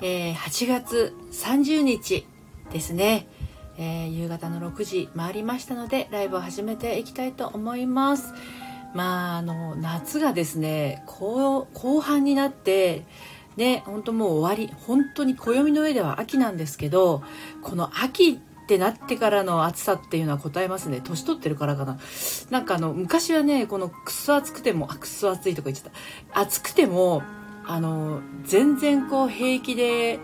えー、8月30日ですね、えー、夕方の6時回りましたのでライブを始めていきたいと思います。まああの夏がですね後半になってね本当もう終わり本当に暦の上では秋なんですけどこの秋ってなってからの暑さっていうのは答えますね。年取ってるからかな。なんかあの昔はねこのくっそ暑くてもあくっそ暑いとか言っちゃった。暑くてもあの全然こう平気で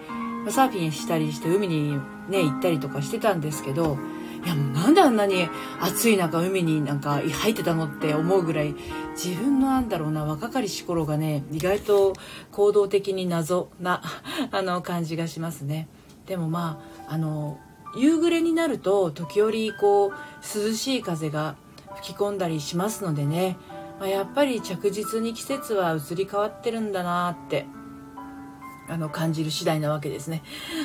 サーフィンしたりして海にね行ったりとかしてたんですけどいやなんであんなに暑い中海になんか入ってたのって思うぐらい自分のなんだろうな若かりし頃がね意外と行動的に謎な あの感じがしますね。でもまああの夕暮れになると時折こう涼しい風が吹き込んだりしますのでねあ、やっぱり着実に季節は移り変わってるんだなってあの感じる次第なわけですね。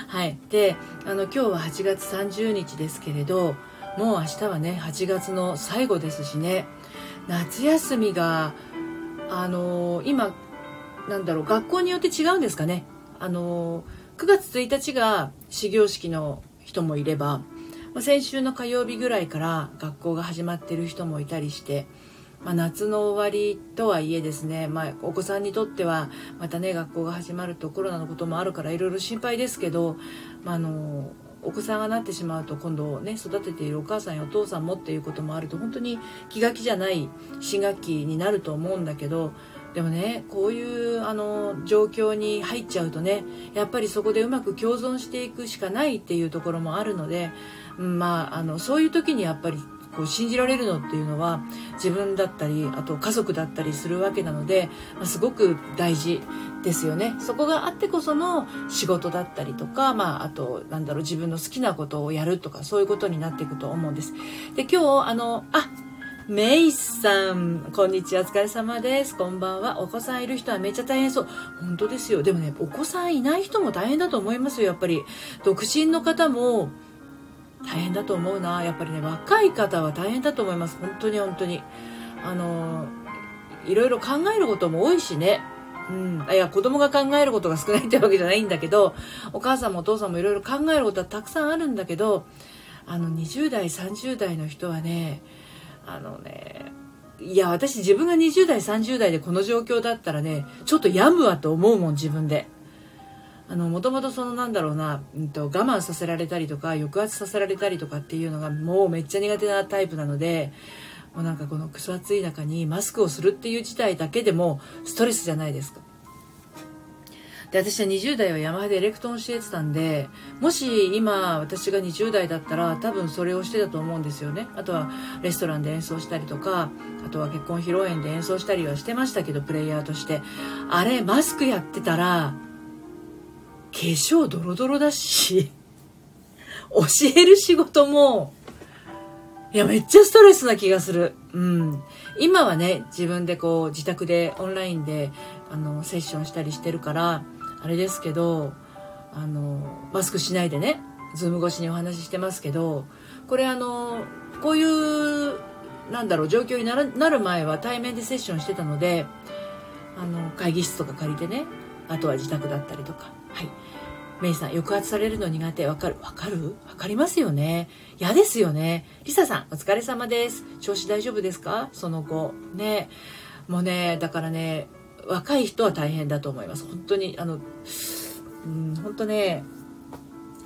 はい、であの今日は8月30日ですけれどもう明日はね8月の最後ですしね夏休みがあの今なんだろう学校によって違うんですかね。あの9月1日が始業式の人もいれば先週の火曜日ぐらいから学校が始まってる人もいたりしてまあ、夏の終わりとはいえですね、まあ、お子さんにとってはまたね学校が始まるとコロナのこともあるからいろいろ心配ですけど、まあ、あのお子さんがなってしまうと今度ね育てているお母さんやお父さんもっていうこともあると本当に気が気じゃない新学期になると思うんだけどでもねこういうあの状況に入っちゃうとねやっぱりそこでうまく共存していくしかないっていうところもあるので、うん、まああのそういう時にやっぱりこう信じられるのっていうのは自分だったりあと家族だったりするわけなので、まあ、すごく大事ですよねそこがあってこその仕事だったりとか、まあ、あとなんだろう自分の好きなことをやるとかそういうことになっていくと思うんですで今日あのあメイさん、こんにちは、お疲れ様です。こんばんは。お子さんいる人はめっちゃ大変そう。本当ですよ。でもね、お子さんいない人も大変だと思いますよ、やっぱり。独身の方も、大変だと思うな。やっぱりね若い方は大変だと思います。本当に本当に。あのいろいろ考えることも多いしね。うん、いや子供が考えることが少ないってわけじゃないんだけどお母さんもお父さんもいろいろ考えることはたくさんあるんだけどあの20代30代の人はねあのねいや私自分が20代30代でこの状況だったらねちょっと病むわと思うもん自分で。もともとそのなんだろうな、うんと、我慢させられたりとか抑圧させられたりとかっていうのがもうめっちゃ苦手なタイプなのでもうなんかこのクソ暑い中にマスクをするっていう事態だけでもストレスじゃないですか。で私は20代はヤマハでエレクトーンしてたんでもし今私が20代だったら多分それをしてたと思うんですよねあとはレストランで演奏したりとかあとは結婚披露宴で演奏したりはしてましたけどプレイヤーとしてあれマスクやってたら粧ドロドロだし 教える仕事もいやめっちゃストレスな気がする。うん。今はね自分でこう自宅でオンラインであのセッションしたりしてるからあれですけどあのマスクしないでねZoom 越しにお話ししてますけどこれあのこういうなんだろう状況になるなる前は対面でセッションしてたのであの会議室とか借りてねあとは自宅だったりとかはいメイさん、抑圧されるの苦手。わかるわかる？わかりますよね。嫌ですよね。リサさん、お疲れ様です。調子大丈夫ですか？その後。ね。もうね、だからね、若い人は大変だと思います。本当に、あの、うん、本当ね、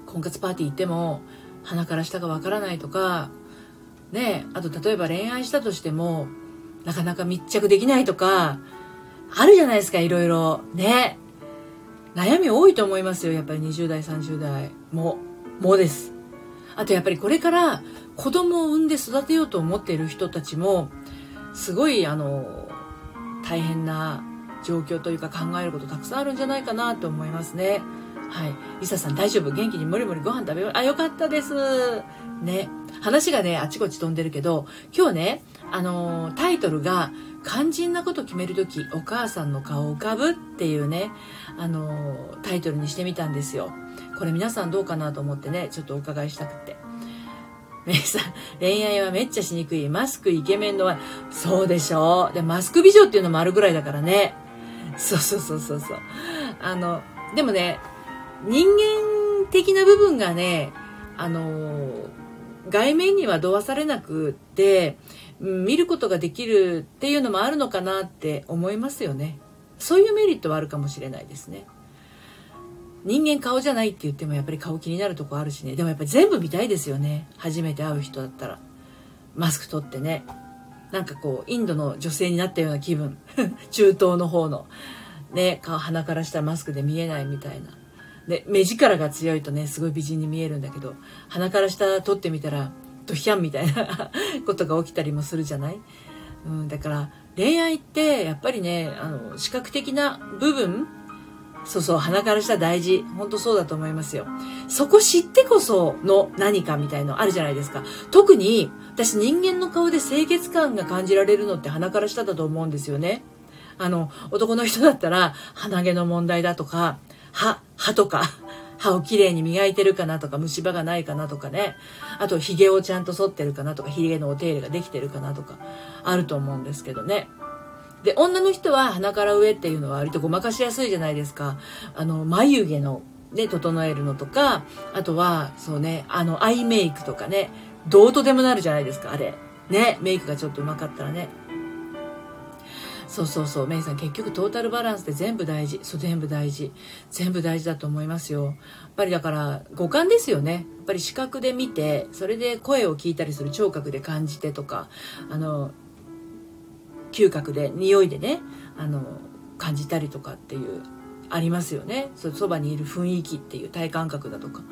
婚活パーティー行っても、鼻から下がわからないとか、ね、あと例えば恋愛したとしても、なかなか密着できないとか、あるじゃないですか、いろいろ。ね。悩み多いと思いますよやっぱり20代30代ももです。あとやっぱりこれから子供を産んで育てようと思っている人たちもすごいあの大変な状況というか考えることたくさんあるんじゃないかなと思いますね。はい。リサさん大丈夫？元気にもりもりご飯食べよう？あ、よかったです。ね。話がね、あちこち飛んでるけど、今日ね、あの、タイトルが、肝心なこと決めるとき、お母さんの顔を浮かぶっていうね、あのタイトルにしてみたんですよ。これ皆さんどうかなと思ってね、ちょっとお伺いしたくて。メイさん、恋愛はめっちゃしにくい。マスクイケメンのは、そうでしょ？で、マスク美女っていうのもあるぐらいだからね。そうそうそうそうそう。あの、でもね、人間的な部分がね、あの、外面にはどわされなくって、見ることができるっていうのもあるのかなって思いますよね。そういうメリットはあるかもしれないですね。人間顔じゃないって言ってもやっぱり顔気になるとこあるしね。でもやっぱり全部見たいですよね。初めて会う人だったら。マスク取ってね。なんかこう、インドの女性になったような気分。中東の方の。ね、顔、鼻からしたマスクで見えないみたいな。で、目力が強いとね、すごい美人に見えるんだけど、鼻から下取ってみたら、ドヒャンみたいなことが起きたりもするじゃない？うん、だから恋愛ってやっぱりね、あの、視覚的な部分そうそう、鼻から下大事。本当そうだと思いますよ。そこ知ってこその何かみたいのあるじゃないですか。特に、私人間の顔で清潔感が感じられるのって鼻から下だと思うんですよね。あの、男の人だったら鼻毛の問題だとか、歯、歯とか、歯をきれいに磨いてるかなとか、虫歯がないかなとかね。あと、髭をちゃんと剃ってるかなとか、髭のお手入れができてるかなとか、あると思うんですけどね。で、女の人は鼻から上っていうのは割とごまかしやすいじゃないですか。あの、眉毛の、ね、整えるのとか、あとは、そうね、あの、アイメイクとかね、どうとでもなるじゃないですか、あれ。ね、メイクがちょっと上手かったらね。そうそうそう、メイさん、結局トータルバランスで全部大事。そう、全部大事。全部大事だと思いますよ。やっぱりだから、五感ですよね。やっぱり視覚で見て、それで声を聞いたりする聴覚で感じてとか、あの、嗅覚で匂いでねあの感じたりとかっていうありますよねそばにいる雰囲気っていう体感覚だとか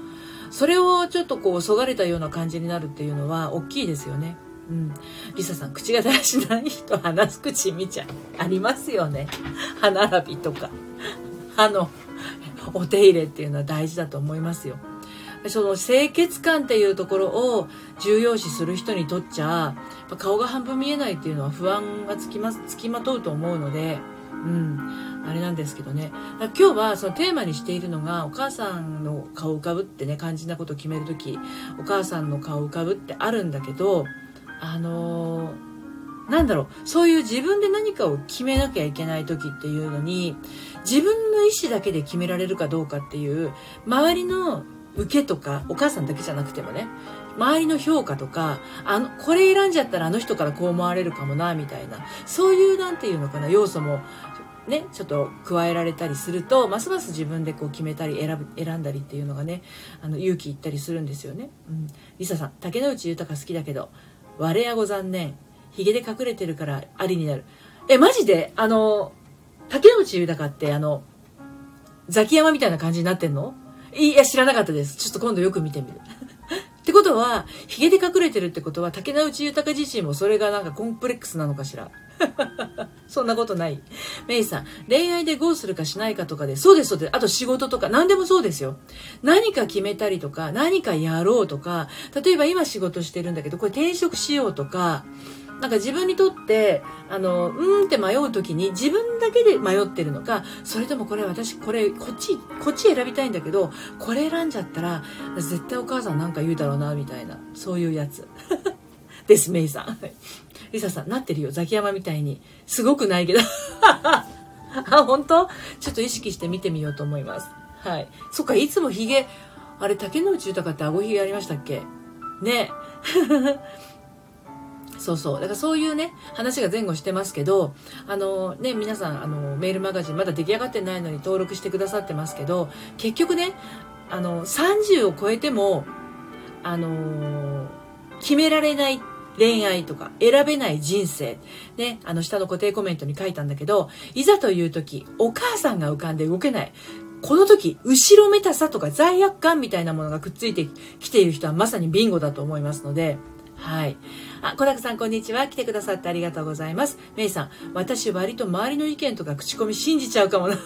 それをちょっとこうそがれたような感じになるっていうのは大きいですよねうん。リサさん、口が大事ない人、話す口見ちゃう。ありますよね。歯並びとか。歯のお手入れっていうのは大事だと思いますよ。その清潔感っていうところを重要視する人にとっちゃ顔が半分見えないっていうのは不安がつきまつきまとうと思うので、うん、あれなんですけどね今日はそのテーマにしているのがお母さんの顔を浮かぶってね肝心なことを決める時お母さんの顔を浮かぶってあるんだけどあのーなんだろう、そういう自分で何かを決めなきゃいけない時っていうのに、自分の意思だけで決められるかどうかっていう、周りの受けとか、お母さんだけじゃなくてもね、周りの評価とか、あの、これ選んじゃったらあの人からこう思われるかもな、みたいな、そういうなんていうのかな、要素も、ね、ちょっと加えられたりすると、ますます自分でこう決めたり選ぶ、選んだりっていうのがね、あの、勇気いったりするんですよね。うん。リサさん、竹内豊好きだけど、我やご残念。ヒゲで隠れてるからありになる。え、マジで？あの、竹内豊って、あの、ザキヤマみたいな感じになってんの？いや、知らなかったです。ちょっと今度よく見てみる。ってことは、ヒゲで隠れてるってことは、竹内豊自身もそれがなんかコンプレックスなのかしら？そんなことない。メイさん、恋愛でゴーするかしないかとかで、そうです、そうです。あと仕事とか、何でもそうですよ。何か決めたりとか、何かやろうとか、例えば今仕事してるんだけど、これ転職しようとか、なんか自分にとってあのうんって迷う時に自分だけで迷ってるのかそれともこれ私これこっちこっち選びたいんだけどこれ選んじゃったら絶対お母さんなんか言うだろうなみたいなそういうやつ ですメイさんリサさんなってるよ。ザキヤマみたいに。すごくないけど。あ本当？ちょっと意識して見てみようと思います。はい。そっかいつもヒゲあれ竹野内豊って顎ひげありましたっけ？ね。そうそう。だからそういうね、話が前後してますけど、あのね、皆さん、あの、メールマガジンまだ出来上がってないのに登録してくださってますけど、結局ね、あの、30を超えても、あの決められないっ恋愛とか選べない人生。ね、あの下の固定コメントに書いたんだけど、いざという時、お母さんが浮かんで動けない。この時、後ろめたさとか罪悪感みたいなものがくっついてきている人はまさにビンゴだと思いますので、はい。あ、小高さん、こんにちは。来てくださってありがとうございます。メイさん、私割と周りの意見とか口コミ信じちゃうかもな。い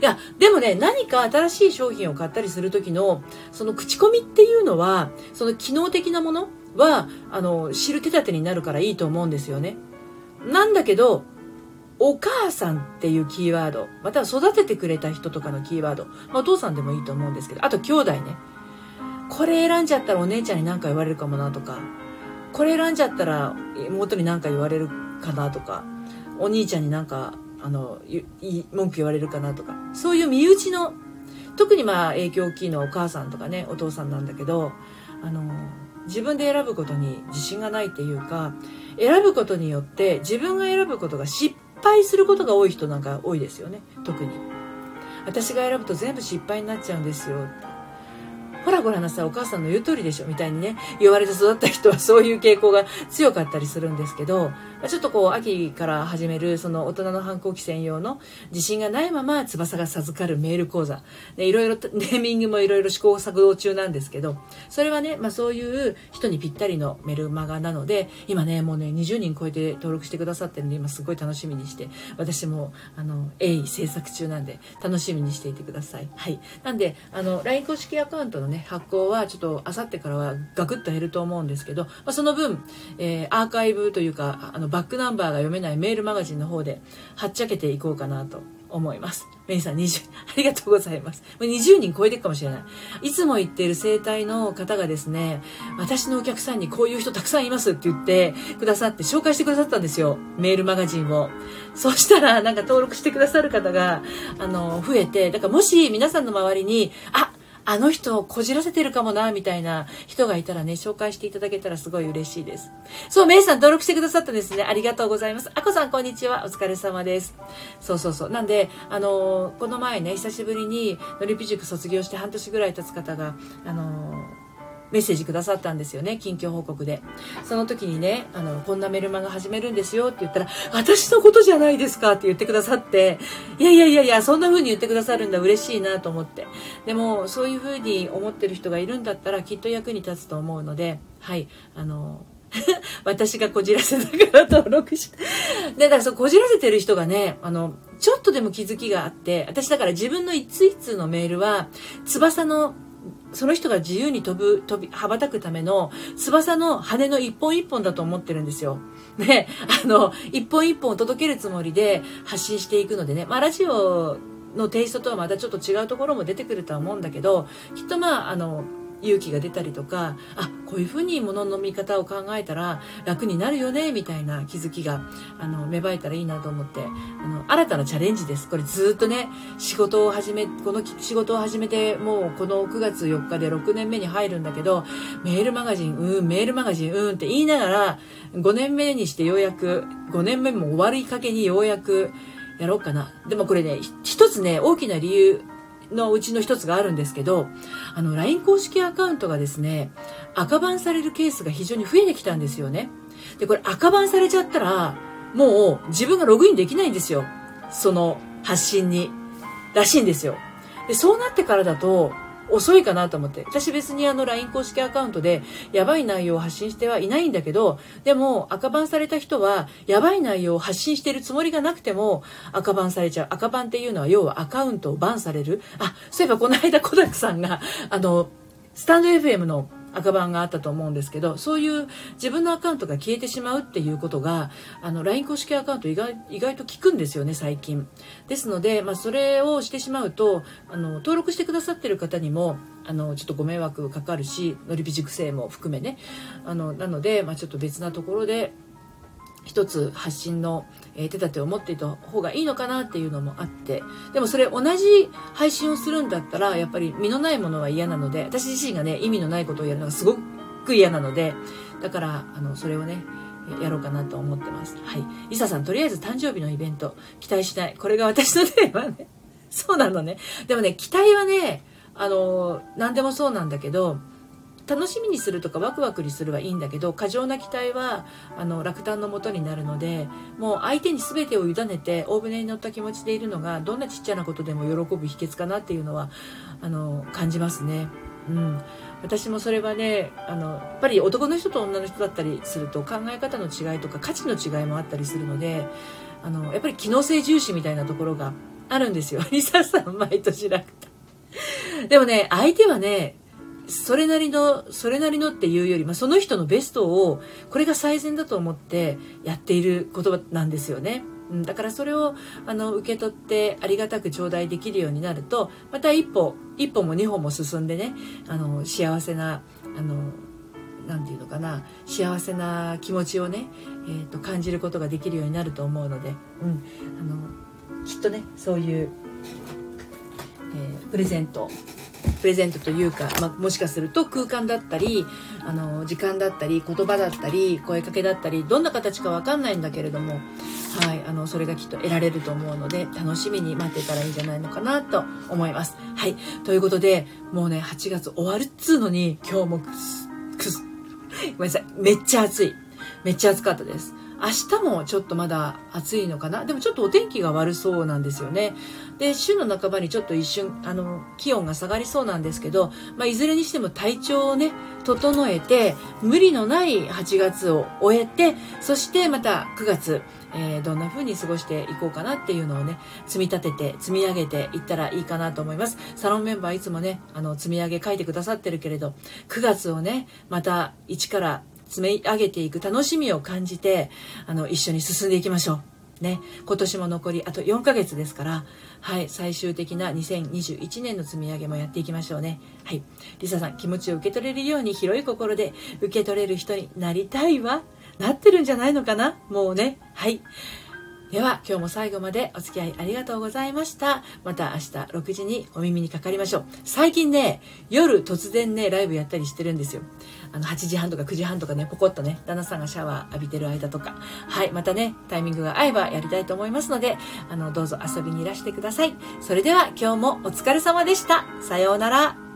や、でもね、何か新しい商品を買ったりする時の、その口コミっていうのは、その機能的なものは、あの、知る手立てになるからいいと思うんですよね。なんだけど、お母さんっていうキーワード、または育ててくれた人とかのキーワード、まあ、お父さんでもいいと思うんですけど、あと兄弟ね。これ選んじゃったらお姉ちゃんに何か言われるかもなとか、これ選んじゃったら妹に何か言われるかなとか、お兄ちゃんになんか、あの、文句言われるかなとか、そういう身内の特にまあ影響大きいのはお母さんとかねお父さんなんだけどあの自分で選ぶことに自信がないっていうか選ぶことによって自分が選ぶことが失敗することが多い人なんか多いですよね。特に。私が選ぶと全部失敗になっちゃうんですよ。ほらご覧なさい。お母さんの言う通りでしょ。みたいにね言われて育った人はそういう傾向が強かったりするんですけどちょっとこう秋から始めるその大人の反抗期専用の自信がないまま翼が授かるメール講座。でいろいろ ネーミングもいろいろ試行錯誤中なんですけどそれはね、まあ、そういう人にぴったりのメルマガなので今ねもうね20人超えて登録してくださってるんで今すごい楽しみにして私もあの鋭意制作中なんで楽しみにしていてください。はい。なんであの LINE 公式アカウントのね発行はちょっとあさってからはガクッと減ると思うんですけど、まあ、その分、えー、アーカイブというかあのバックナンバーが読めないメールマガジンの方ではっちゃけていこうかなと思います。メイさん20、ありがとうございます。20人超えてるかもしれない。いつも言っている生態の方がですね、私のお客さんにこういう人たくさんいますって言ってくださって紹介してくださったんですよ。メールマガジンを。そしたらなんか登録してくださる方が、あの、増えて、だからもし皆さんの周りに、あ、あの人をこじらせてるかもな、みたいな人がいたらね、紹介していただけたらすごい嬉しいです。そう、メイさん登録してくださったんですね。ありがとうございます。あこさん、こんにちは。お疲れ様です。そうそうそう。なんで、あのー、この前ね、久しぶりに、のりぴ塾卒業して半年ぐらい経つ方が、あのーメッセージくださったんですよね近況報告でその時にねあのこんなメルマガ始めるんですよって言ったら私のことじゃないですかって言ってくださっていやいやいやいやそんな風に言ってくださるんだ嬉しいなと思ってでもそういう風に思ってる人がいるんだったらきっと役に立つと思うのではいあの 私がこじらせたから登録して。で、だからそう、こじらせてる人がね、あの、ちょっとでも気づきがあって、私だから自分の一通一通のメールは、翼のその人が自由に飛ぶ、飛び、羽ばたくための翼の羽の一本一本だと思ってるんですよ。ね、あの、一本一本届けるつもりで発信していくのでね、まあラジオのテイストとはまたちょっと違うところも出てくるとは思うんだけど、きっとまあ、あの、勇気が出たりとかあこういうふうに物の見方を考えたら楽になるよねみたいな気づきがあの芽生えたらいいなと思ってあの新たなチャレンジですこれずっとね仕事を始めこの仕事を始めてもうこの9月4日で6年目に入るんだけどメールマガジンうんメールマガジンうんって言いながら5年目にしてようやく5年目も終わりかけにようやくやろうかな。でもこれね、一つね、大きな理由のうちの一つがあるんですけど、あの、LINE 公式アカウントがですね、赤バンされるケースが非常に増えてきたんですよね。で、これ赤バンされちゃったら、もう自分がログインできないんですよ。その発信に。らしいんですよ。で、そうなってからだと、遅いかなと思って。私別にあの LINE 公式アカウントでやばい内容を発信してはいないんだけど、でも赤バンされた人はやばい内容を発信してるつもりがなくても赤バンされちゃう。赤バンっていうのは要はアカウントをバンされる。あ、そういえばこの間コダクさんがあの、スタンド FM の赤番があったと思うんですけどそういう自分のアカウントが消えてしまうっていうことがあの LINE 公式アカウント意外意外と効くんですよね最近。ですので、まあ、それをしてしまうとあの登録してくださってる方にもあのちょっとご迷惑かかるし乗り火熟成も含めね。あのなので、まあ、ちょっと別なところで一つ発信の手立てを持っていた方がいいのかなっていうのもあってでもそれ同じ配信をするんだったらやっぱり身のないものは嫌なので私自身がね意味のないことをやるのがすごく嫌なのでだからあのそれをねやろうかなと思ってます。はい。リサさんとりあえず誕生日のイベント期待しない。これが私のテーマね。そうなのね。でもね期待はねあの何でもそうなんだけど楽しみにするとかワクワクにするはいいんだけど過剰な期待はあの落胆のもとになるのでもう相手に全てを委ねて大船に乗った気持ちでいるのがどんなちっちゃなことでも喜ぶ秘訣かなっていうのはあの感じますね。うん私もそれはねあのやっぱり男の人と女の人だったりすると考え方の違いとか価値の違いもあったりするのであのやっぱり機能性重視みたいなところがあるんですよ。リサさん毎年楽。でもね相手はねそれなりのそれなりのっていうより、まあ、その人のベストをこれが最善だと思ってやっている言葉なんですよね。うん、だからそれをあの受け取ってありがたく頂戴できるようになるとまた一歩一歩も二歩も進んでねあの幸せなあのなんていうのかな幸せな気持ちをね、えーと、と感じることができるようになると思うので、うん、あのきっとねそういうえー、プレゼントプレゼントというか、まあ、もしかすると空間だったりあの時間だったり言葉だったり声かけだったりどんな形か分かんないんだけれども、はい、あのそれがきっと得られると思うので楽しみに待ってたらいいんじゃないのかなと思います。はい、ということでもうね8月終わるっつうのに今日もくすくすごめんなさいめっちゃ暑いめっちゃ暑かったです。明日もちょっとまだ暑いのかな？でもちょっとお天気が悪そうなんですよね。で、週の半ばにちょっと一瞬、あの、気温が下がりそうなんですけど、まあ、いずれにしても体調をね、整えて、無理のない8月を終えて、そしてまた9月、えー、どんな風に過ごしていこうかなっていうのをね、積み立てて、積み上げていったらいいかなと思います。サロンメンバーいつもね、あの、積み上げ書いてくださってるけれど、9月をね、また一から積み上げていく楽しみを感じてあの一緒に進んでいきましょう。ね、今年も残りあと4ヶ月ですから、はい、最終的な2021年の積み上げもやっていきましょうね。はい。リサさん、気持ちを受け取れるように広い心で受け取れる人になりたいわ。なってるんじゃないのかな？もうね。はい。では今日も最後までお付き合いありがとうございました。また明日6時にお耳にかかりましょう。最近ね、夜突然ね、ライブやったりしてるんですよ。あの、8時半とか9時半とかね、ポコッとね、旦那さんがシャワー浴びてる間とか。はい、またね、タイミングが合えばやりたいと思いますので、あの、どうぞ遊びにいらしてください。それでは今日もお疲れ様でした。さようなら。